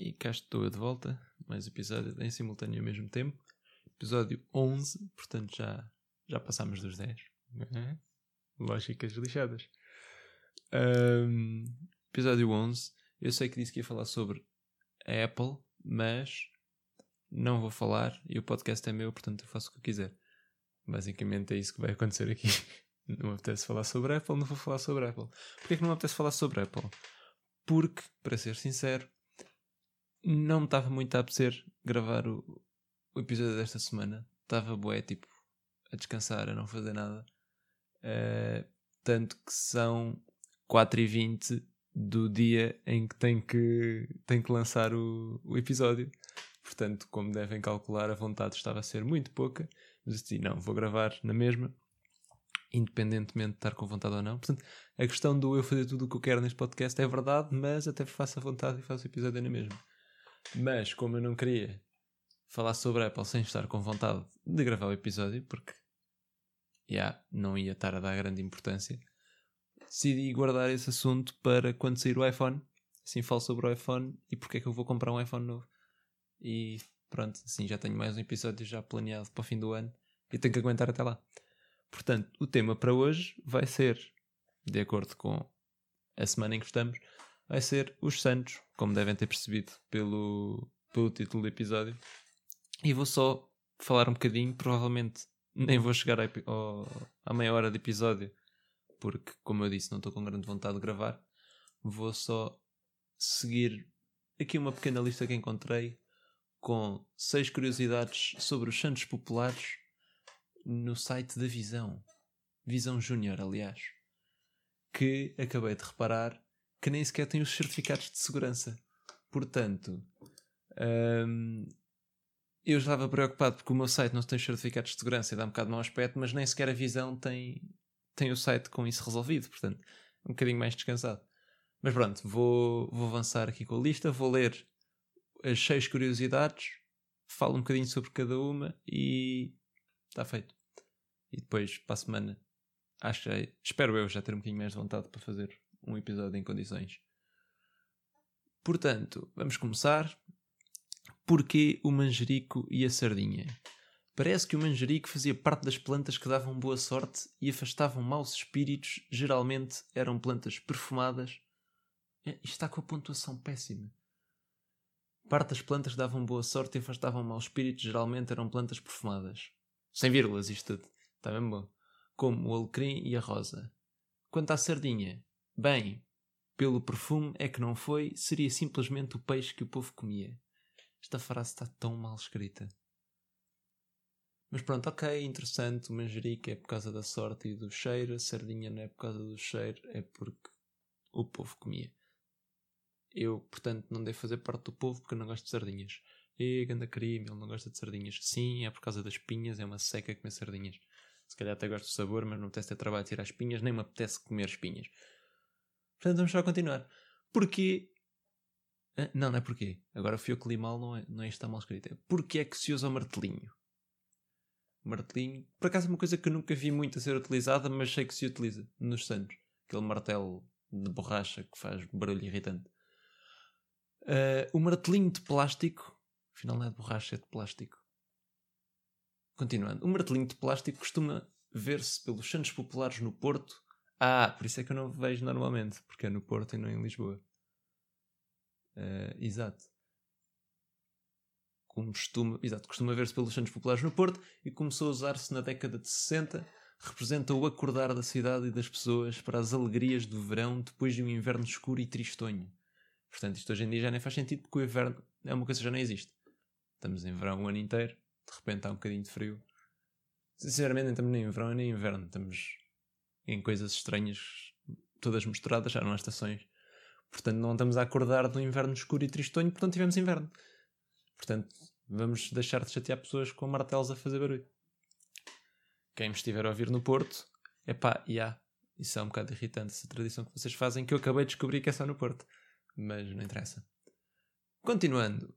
E cá estou eu de volta, mais episódio em simultâneo ao mesmo tempo. Episódio 11, portanto já, já passámos dos 10. Uhum. Lógicas lixadas. Um, episódio 11. Eu sei que disse que ia falar sobre a Apple, mas não vou falar e o podcast é meu, portanto eu faço o que eu quiser. Basicamente é isso que vai acontecer aqui. Não me apetece falar sobre Apple, não vou falar sobre Apple. Porquê é que não me apetece falar sobre Apple? Porque, para ser sincero, não me estava muito a apetecer gravar o, o episódio desta semana. Estava bué, tipo, a descansar, a não fazer nada. Uh, tanto que são 4h20 do dia em que tenho que, tenho que lançar o, o episódio. Portanto, como devem calcular, a vontade estava a ser muito pouca. Mas assim, não, vou gravar na mesma independentemente de estar com vontade ou não. Portanto, a questão do eu fazer tudo o que eu quero neste podcast é verdade, mas até faço a vontade e faço o episódio na mesma. Mas, como eu não queria falar sobre Apple sem estar com vontade de gravar o episódio, porque já yeah, não ia estar a dar grande importância, decidi guardar esse assunto para quando sair o iPhone. Assim falo sobre o iPhone e porque é que eu vou comprar um iPhone novo. E pronto, assim já tenho mais um episódio já planeado para o fim do ano e tenho que aguentar até lá. Portanto, o tema para hoje vai ser, de acordo com a semana em que estamos, vai ser os Santos, como devem ter percebido pelo, pelo título do episódio. E vou só falar um bocadinho, provavelmente nem vou chegar à meia hora de episódio, porque, como eu disse, não estou com grande vontade de gravar. Vou só seguir aqui uma pequena lista que encontrei com seis curiosidades sobre os Santos Populares no site da Visão, Visão Júnior, aliás, que acabei de reparar que nem sequer tem os certificados de segurança. Portanto, hum, eu estava preocupado porque o meu site não tem os certificados de segurança e dá um bocado mau aspecto, mas nem sequer a Visão tem, tem o site com isso resolvido. Portanto, um bocadinho mais descansado. Mas pronto, vou, vou avançar aqui com a lista, vou ler as seis curiosidades, falo um bocadinho sobre cada uma e está feito. E depois, para a semana, acho espero eu já ter um bocadinho mais de vontade para fazer um episódio em condições. Portanto, vamos começar. Porquê o manjerico e a sardinha? Parece que o manjerico fazia parte das plantas que davam boa sorte e afastavam maus espíritos, geralmente eram plantas perfumadas. É, isto está com a pontuação péssima. Parte das plantas que davam boa sorte e afastavam maus espíritos, geralmente eram plantas perfumadas. Sem vírgulas, isto. Está bem bom. Como o alecrim e a rosa. Quanto à sardinha, bem, pelo perfume é que não foi, seria simplesmente o peixe que o povo comia. Esta frase está tão mal escrita. Mas pronto, ok, interessante. O manjerico é por causa da sorte e do cheiro. A sardinha não é por causa do cheiro, é porque o povo comia. Eu, portanto, não devo fazer parte do povo porque eu não gosto de sardinhas. E ganda crime, ele não gosta de sardinhas. Sim, é por causa das pinhas, é uma seca comer sardinhas. Se calhar até gosto do sabor, mas não me apetece ter trabalho de tirar espinhas, nem me apetece comer espinhas. Portanto, vamos só continuar. Porquê? Ah, não, não é porquê. Agora fui eu que li mal, não é, não é está mal escrito. É porquê é que se usa o martelinho? Martelinho, por acaso é uma coisa que eu nunca vi muito a ser utilizada, mas sei que se utiliza nos Santos. Aquele martelo de borracha que faz barulho irritante. Uh, o martelinho de plástico, afinal não é de borracha, é de plástico. Continuando, o martelinho de plástico costuma ver-se pelos santos populares no Porto. Ah, por isso é que eu não vejo normalmente, porque é no Porto e não em Lisboa. Uh, exato. Costuma, exato, costuma ver-se pelos santos populares no Porto e começou a usar-se na década de 60. Representa o acordar da cidade e das pessoas para as alegrias do verão depois de um inverno escuro e tristonho. Portanto, isto hoje em dia já nem faz sentido porque o inverno é uma coisa que já não existe. Estamos em verão o ano inteiro de repente há um bocadinho de frio. Sinceramente, nem estamos nem em verão nem em inverno. Estamos em coisas estranhas, todas misturadas, já não estações. Portanto, não estamos a acordar do inverno escuro e tristonho, portanto, tivemos inverno. Portanto, vamos deixar de chatear pessoas com martelos a fazer barulho. Quem me estiver a ouvir no Porto, é pá. Yeah, isso é um bocado irritante, essa tradição que vocês fazem, que eu acabei de descobrir que é só no Porto. Mas não interessa. Continuando.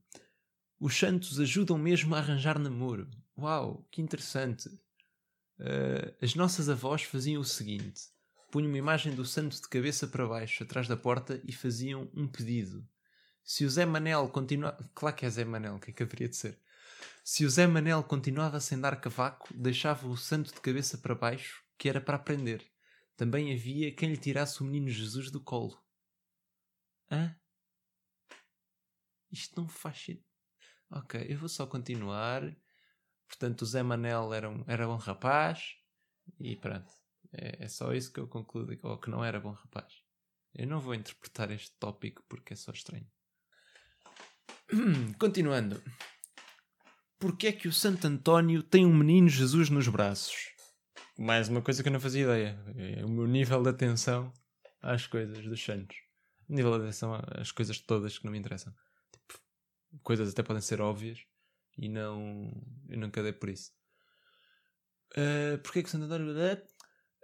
Os santos ajudam mesmo a arranjar namoro. Uau, que interessante. Uh, as nossas avós faziam o seguinte: punham uma imagem do santo de cabeça para baixo, atrás da porta, e faziam um pedido. Se o Zé Manel continuava. Claro que é Zé Manel, o que é que haveria de ser? Se o Zé Manel continuava sem dar cavaco, deixava o santo de cabeça para baixo, que era para aprender. Também havia quem lhe tirasse o menino Jesus do colo. Hã? Isto não faz sentido. Ok, eu vou só continuar. Portanto, o Zé Manel era um, era bom rapaz. E pronto. É, é só isso que eu concluo. Ou que não era bom rapaz. Eu não vou interpretar este tópico porque é só estranho. Continuando. Porquê é que o Santo António tem um menino Jesus nos braços? Mais uma coisa que eu não fazia ideia. É o meu nível de atenção às coisas dos santos. O nível de atenção às coisas todas que não me interessam. Tipo, coisas até podem ser óbvias e não. Eu nunca dei por isso. Uh, Porquê é que Santo António.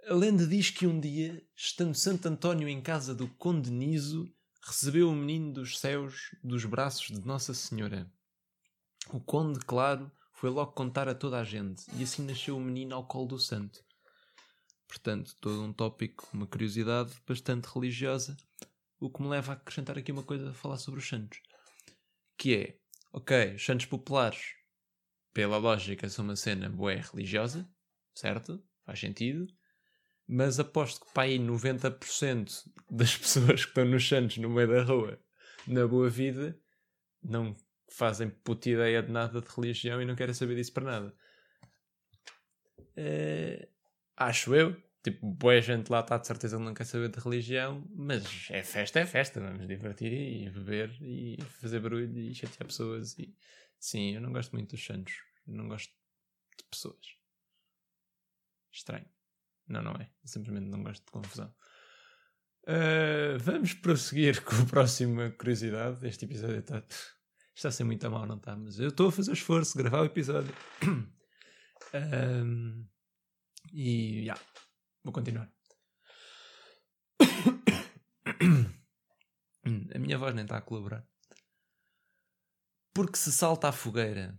A lenda diz que um dia, estando Santo António em casa do Conde Niso, recebeu o menino dos céus dos braços de Nossa Senhora. O conde, claro, foi logo contar a toda a gente, e assim nasceu o menino ao colo do santo. Portanto, todo um tópico, uma curiosidade bastante religiosa, o que me leva a acrescentar aqui uma coisa a falar sobre os santos. Que é, ok, os santos populares, pela lógica, são uma cena boa religiosa, certo? Faz sentido mas aposto que para aí 90% das pessoas que estão nos Santos no meio da rua, na boa vida, não fazem puta ideia de nada de religião e não querem saber disso para nada. Uh, acho eu. Tipo, boa gente lá está de certeza que não quer saber de religião, mas é festa, é festa. Vamos divertir e beber e fazer barulho e chatear pessoas. E... Sim, eu não gosto muito dos santos. Eu não gosto de pessoas. Estranho. Não, não é. Eu simplesmente não gosto de confusão. Uh, vamos prosseguir com a próxima curiosidade. Este episódio está, está a ser muito a mal, não está? Mas eu estou a fazer esforço de gravar o episódio. Um, e já, yeah, vou continuar. a minha voz nem está a colaborar. Porque se salta à fogueira.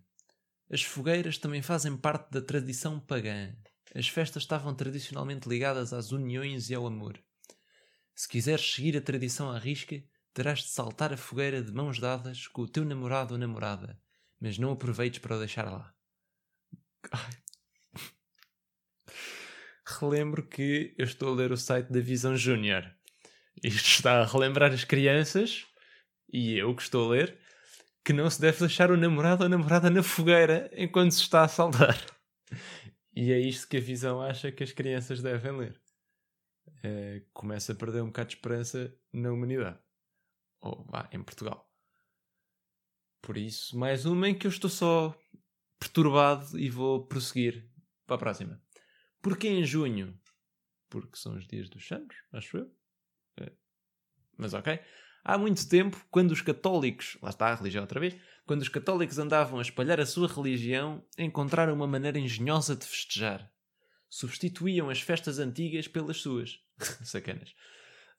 As fogueiras também fazem parte da tradição pagã as festas estavam tradicionalmente ligadas às uniões e ao amor. Se quiseres seguir a tradição à risca, terás de saltar a fogueira de mãos dadas com o teu namorado ou namorada, mas não aproveites para o deixar lá. Ai. Relembro que eu estou a ler o site da Visão Júnior. Isto está a relembrar as crianças, e eu que estou a ler, que não se deve deixar o namorado ou a namorada na fogueira enquanto se está a saltar. E é isto que a visão acha que as crianças devem ler. É, começa a perder um bocado de esperança na humanidade. Ou vá, em Portugal. Por isso, mais uma em que eu estou só perturbado e vou prosseguir para a próxima. Porquê em junho? Porque são os dias dos santos, acho eu. É. Mas ok. Há muito tempo, quando os católicos, lá está a religião outra vez, quando os católicos andavam a espalhar a sua religião, encontraram uma maneira engenhosa de festejar. Substituíam as festas antigas pelas suas. Sacanas.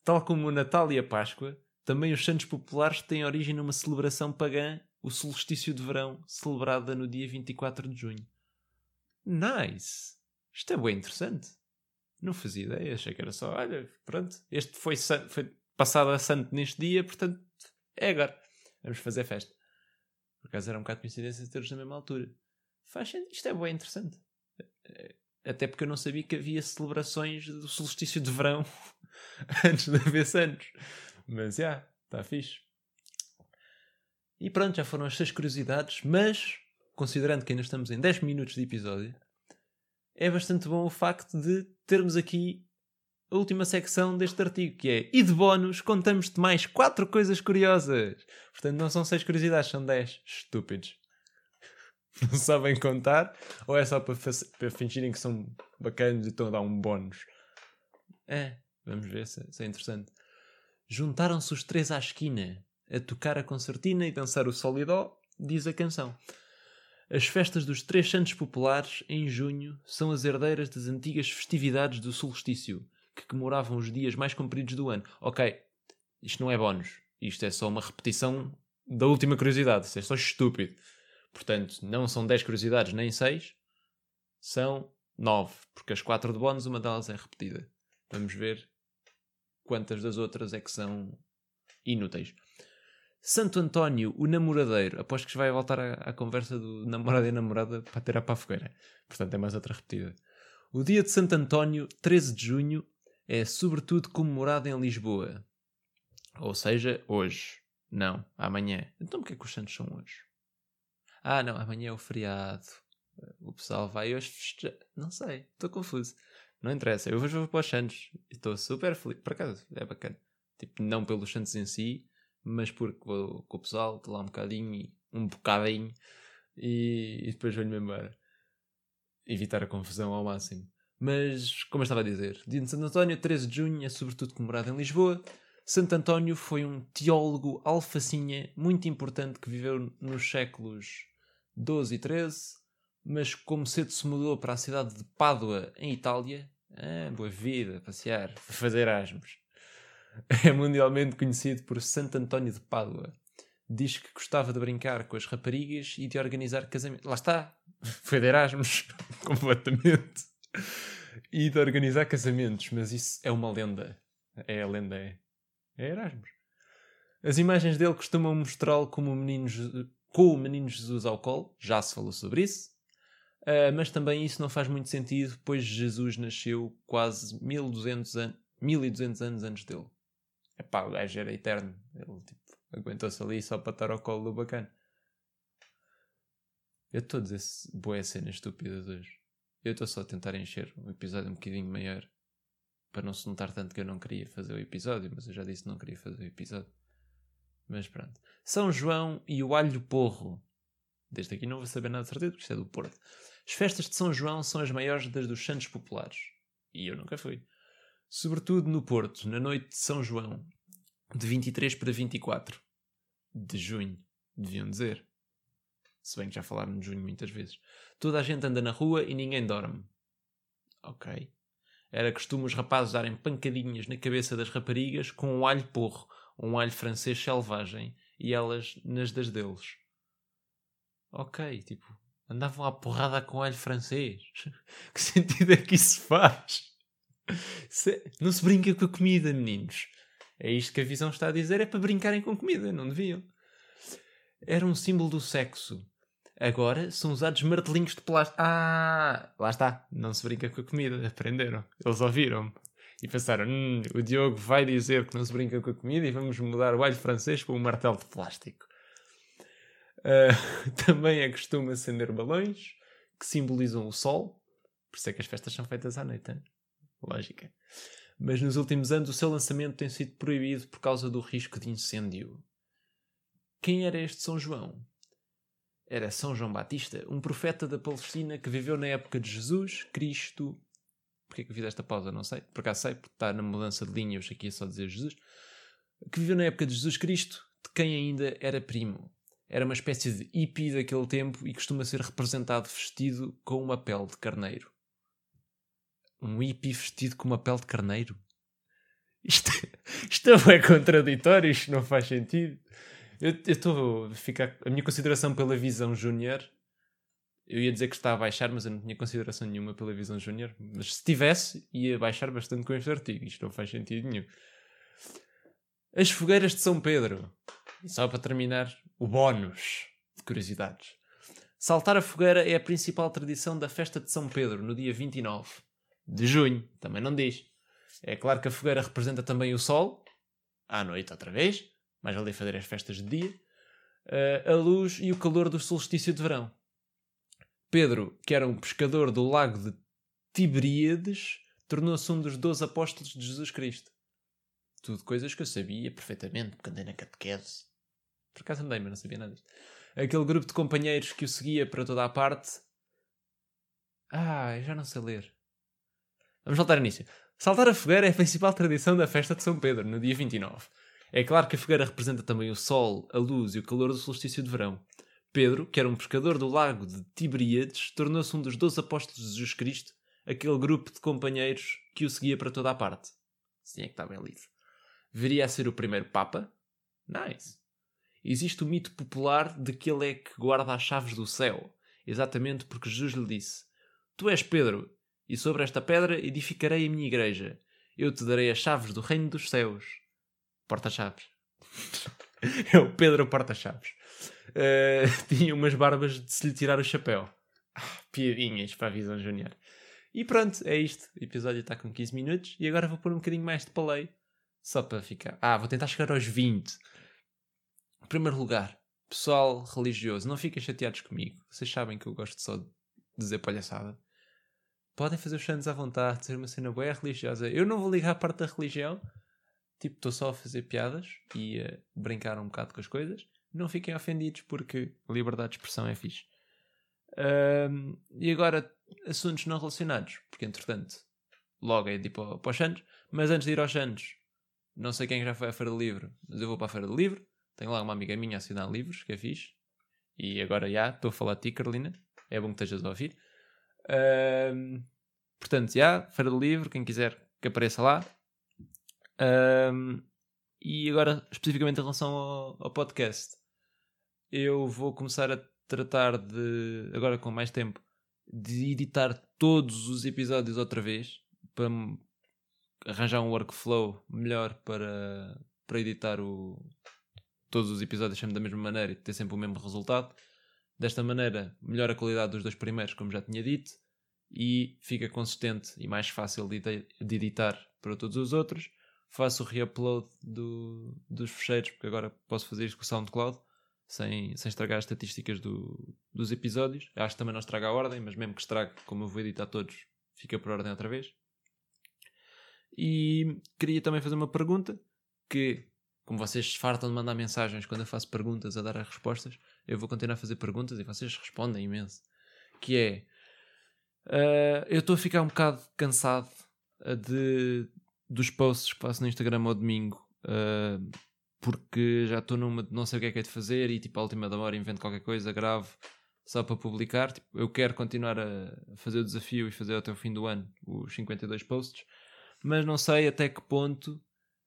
Tal como o Natal e a Páscoa, também os santos populares têm origem numa celebração pagã, o solstício de verão, celebrada no dia 24 de junho. Nice! Isto é bem interessante. Não fazia ideia, achei que era só, olha, pronto, este foi, foi passado a santo neste dia, portanto, é agora. Vamos fazer festa. Por acaso era um bocado de coincidência ter-os na mesma altura. Faz Isto é bem interessante. Até porque eu não sabia que havia celebrações do solstício de verão antes de haver santos. Mas já, yeah, está fixe. E pronto, já foram as seis curiosidades, mas considerando que ainda estamos em 10 minutos de episódio, é bastante bom o facto de termos aqui a última secção deste artigo, que é E de bónus contamos-te mais 4 coisas curiosas. Portanto, não são 6 curiosidades, são 10. Estúpidos. Não sabem contar? Ou é só para, para fingirem que são bacanas e estão a dar um bónus? É, vamos ver se, se é interessante. Juntaram-se os três à esquina a tocar a concertina e dançar o solidó, diz a canção. As festas dos Três Santos Populares, em junho, são as herdeiras das antigas festividades do solstício que comemoravam os dias mais compridos do ano. Ok, isto não é bónus. Isto é só uma repetição da última curiosidade. Isto é só estúpido. Portanto, não são 10 curiosidades nem 6, são 9. Porque as 4 de bónus, uma delas é repetida. Vamos ver quantas das outras é que são inúteis. Santo António, o namoradeiro. Aposto que vai voltar à, à conversa do namorado e namorada para tirar para a fogueira. Portanto, é mais outra repetida. O dia de Santo António, 13 de junho, é sobretudo comemorado em Lisboa. Ou seja, hoje. Não, amanhã. Então porquê que os santos são hoje? Ah, não, amanhã é o feriado. O pessoal vai hoje festejar. Não sei, estou confuso. Não interessa, eu hoje vou para os santos. Estou super feliz. Por acaso, é bacana. Tipo, não pelos santos em si, mas porque vou com o pessoal, estou lá um bocadinho um bocadinho e, e depois vou-me embora. Evitar a confusão ao máximo. Mas, como eu estava a dizer, dia de Santo António, 13 de junho, é sobretudo comemorado em Lisboa. Santo António foi um teólogo alfacinha muito importante que viveu nos séculos 12 e 13, mas como cedo se mudou para a cidade de Pádua, em Itália, ah, boa vida, passear, fazer Erasmus. É mundialmente conhecido por Santo António de Pádua. Diz que gostava de brincar com as raparigas e de organizar casamentos. Lá está, foi de Erasmus, completamente. E de organizar casamentos, mas isso é uma lenda. É a lenda, é. É Erasmus. As imagens dele costumam mostrá-lo como um menino com o menino Jesus ao colo, já se falou sobre isso, uh, mas também isso não faz muito sentido, pois Jesus nasceu quase 1200, an 1200 anos antes dele. Epá, o gajo era eterno, ele tipo, aguentou-se ali só para estar ao colo do bacana. Eu estou a dizer boas cenas estúpidas hoje. Eu estou só a tentar encher um episódio um bocadinho maior para não se notar tanto que eu não queria fazer o episódio, mas eu já disse que não queria fazer o episódio. Mas pronto. São João e o alho porro. Desde aqui não vou saber nada de certeza, porque isto é do Porto. As festas de São João são as maiores das dos santos populares. E eu nunca fui. Sobretudo no Porto, na noite de São João, de 23 para 24 de junho, deviam dizer. Se bem que já falaram de junho muitas vezes. Toda a gente anda na rua e ninguém dorme. Ok. Era costume os rapazes darem pancadinhas na cabeça das raparigas com um alho porro, um alho francês selvagem, e elas nas das deles. Ok, tipo, andavam à porrada com alho francês. que sentido é que isso faz? Se... Não se brinca com a comida, meninos. É isto que a visão está a dizer, é para brincarem com comida, não deviam. Era um símbolo do sexo. Agora são usados martelinhos de plástico. Ah, lá está. Não se brinca com a comida. Aprenderam. Eles ouviram-me. E pensaram: hum, o Diogo vai dizer que não se brinca com a comida e vamos mudar o alho francês para um martelo de plástico. Uh, também é costume acender balões que simbolizam o sol. Por isso é que as festas são feitas à noite. Hein? Lógica. Mas nos últimos anos o seu lançamento tem sido proibido por causa do risco de incêndio. Quem era este São João? era São João Batista, um profeta da Palestina que viveu na época de Jesus, Cristo. Porquê que eu fiz esta pausa? Não sei. Por acaso sei, porque está na mudança de linha, eu aqui é só dizer Jesus. Que viveu na época de Jesus Cristo, de quem ainda era primo. Era uma espécie de hippie daquele tempo e costuma ser representado vestido com uma pele de carneiro. Um hippie vestido com uma pele de carneiro? Isto, isto é contraditório, isto não faz sentido. Eu estou a ficar. A minha consideração pela visão júnior. Eu ia dizer que está a baixar, mas eu não tinha consideração nenhuma pela visão júnior. Mas se tivesse, ia baixar bastante com este artigo. Isto não faz sentido nenhum. As fogueiras de São Pedro. Só para terminar, o bónus de curiosidades. Saltar a fogueira é a principal tradição da festa de São Pedro, no dia 29 de junho. Também não diz. É claro que a fogueira representa também o sol, à noite outra vez, mais ali fazer as festas de dia, uh, a luz e o calor do solstício de verão. Pedro, que era um pescador do lago de Tiberíades, tornou-se um dos doze apóstolos de Jesus Cristo. Tudo coisas que eu sabia perfeitamente, porque andei na catequese. Por acaso andei, mas não sabia nada disto. Aquele grupo de companheiros que o seguia para toda a parte. Ah, eu já não sei ler. Vamos voltar ao início. Saltar a fogueira é a principal tradição da festa de São Pedro, no dia 29. É claro que a fogueira representa também o sol, a luz e o calor do solstício de verão. Pedro, que era um pescador do lago de Tiberíades, tornou-se um dos doze apóstolos de Jesus Cristo, aquele grupo de companheiros que o seguia para toda a parte. Sim, é que está bem lido. Viria a ser o primeiro Papa? Nice. Existe o mito popular de que ele é que guarda as chaves do céu, exatamente porque Jesus lhe disse: Tu és Pedro, e sobre esta pedra edificarei a minha igreja. Eu te darei as chaves do reino dos céus porta-chaves. é o Pedro Porta-Chaves. Uh, tinha umas barbas de se lhe tirar o chapéu. Ah, piadinhas para a Visão Júnior. E pronto, é isto. O episódio está com 15 minutos e agora vou pôr um bocadinho mais de palei. Só para ficar. Ah, vou tentar chegar aos 20. Em primeiro lugar, pessoal religioso, não fiquem chateados comigo. Vocês sabem que eu gosto só de dizer palhaçada. Podem fazer os santos à vontade, ser uma cena boa religiosa. Eu não vou ligar a parte da religião. Tipo, estou só a fazer piadas e a brincar um bocado com as coisas. Não fiquem ofendidos porque liberdade de expressão é fixe. Um, e agora, assuntos não relacionados, porque entretanto, logo é tipo para os Santos. Mas antes de ir aos Santos, não sei quem já foi à Feira do Livro, mas eu vou para a Feira do Livro. Tenho lá uma amiga minha a assinar livros, que é fixe. E agora já, estou a falar de ti, Carolina. É bom que estejas a ouvir. Portanto, já, Feira do Livro, quem quiser que apareça lá. E agora, especificamente em relação ao, ao podcast, eu vou começar a tratar de, agora com mais tempo, de editar todos os episódios outra vez para arranjar um workflow melhor para, para editar o, todos os episódios sempre da mesma maneira e ter sempre o mesmo resultado. Desta maneira, melhora a qualidade dos dois primeiros, como já tinha dito, e fica consistente e mais fácil de, editar para todos os outros. Faço o reupload do, dos fecheiros, porque agora posso fazer isto com o SoundCloud sem, sem estragar as estatísticas do, dos episódios. Acho que também não estraga a ordem, mas mesmo que estrague, como eu vou editar todos, fica por ordem outra vez. E queria também fazer uma pergunta que, como vocês fartam de mandar mensagens quando eu faço perguntas a dar as respostas, eu vou continuar a fazer perguntas e vocês respondem imenso. Que é, uh, eu estou a ficar um bocado cansado de, dos posts que faço no Instagram ao domingo. Uh, porque já estou numa de não sei o que é que é de fazer e tipo à última da hora invento qualquer coisa, gravo só para publicar. Tipo, eu quero continuar a fazer o desafio e fazer até o fim do ano os 52 posts, mas não sei até que ponto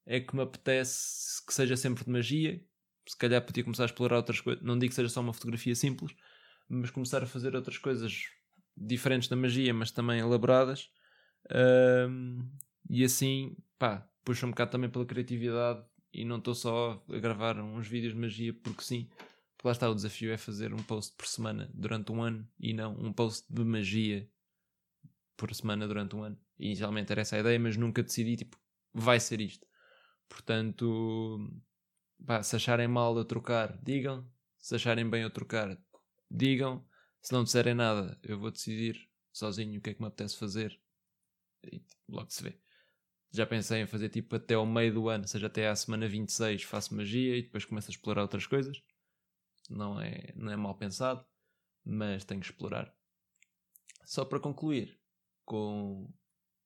é que me apetece que seja sempre de magia. Se calhar podia começar a explorar outras coisas. Não digo que seja só uma fotografia simples, mas começar a fazer outras coisas diferentes da magia, mas também elaboradas. Um, e assim, pá, puxa um bocado também pela criatividade e não estou só a gravar uns vídeos de magia porque sim. Porque lá está, o desafio é fazer um post por semana durante um ano e não um post de magia por semana durante um ano. Inicialmente era essa a ideia, mas nunca decidi, tipo, vai ser isto. Portanto, pá, se acharem mal a trocar, digam. Se acharem bem a trocar, digam. Se não disserem nada, eu vou decidir sozinho o que é que me apetece fazer. E logo se vê. Já pensei em fazer tipo até ao meio do ano, seja até à semana 26 faço magia e depois começo a explorar outras coisas. Não é, não é mal pensado, mas tenho que explorar. Só para concluir com,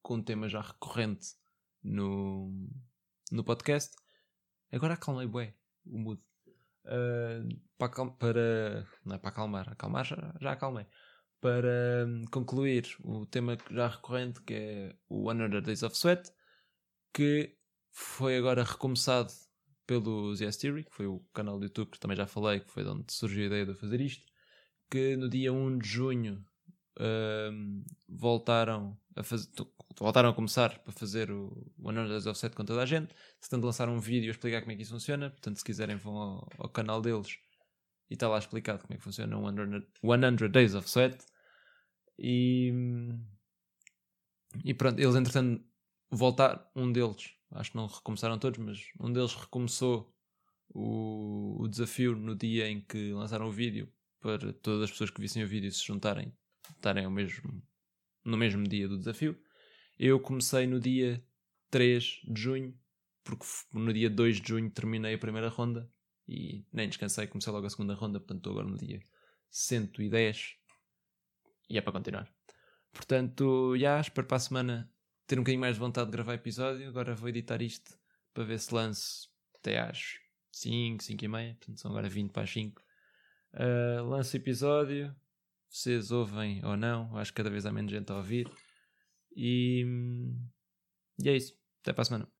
com um tema já recorrente no, no podcast. Agora acalmei bué o mood. Uh, para, para, não é para acalmar, acalmar já, já acalmei. Para um, concluir o tema já recorrente que é o 100 Days of Sweat, que foi agora recomeçado pelo Yes Theory, que foi o canal do YouTube que também já falei, que foi de onde surgiu a ideia de fazer isto, que no dia 1 de junho um, voltaram a fazer voltaram a começar para fazer o One Days Offset com toda a gente. Portanto, lançaram um vídeo a explicar como é que isso funciona. Portanto, se quiserem, vão ao, ao canal deles e está lá explicado como é que funciona o 100, 100 Days of Sweat. E, e pronto, eles entretanto voltar, um deles, acho que não recomeçaram todos, mas um deles recomeçou o, o desafio no dia em que lançaram o vídeo para todas as pessoas que vissem o vídeo se juntarem, estarem ao mesmo, no mesmo dia do desafio. Eu comecei no dia 3 de junho, porque no dia 2 de junho terminei a primeira ronda e nem descansei, comecei logo a segunda ronda, portanto estou agora no dia 110 e é para continuar. Portanto, já espero para a semana ter um bocadinho mais de vontade de gravar episódio. Agora vou editar isto para ver se lance até às 5, 5 e meia. Portanto, são agora 20 para as 5. Uh, ah, lanço episódio. Vocês ouvem ou não. Acho que cada vez há menos gente a ouvir. E, e é isso. Até para a semana.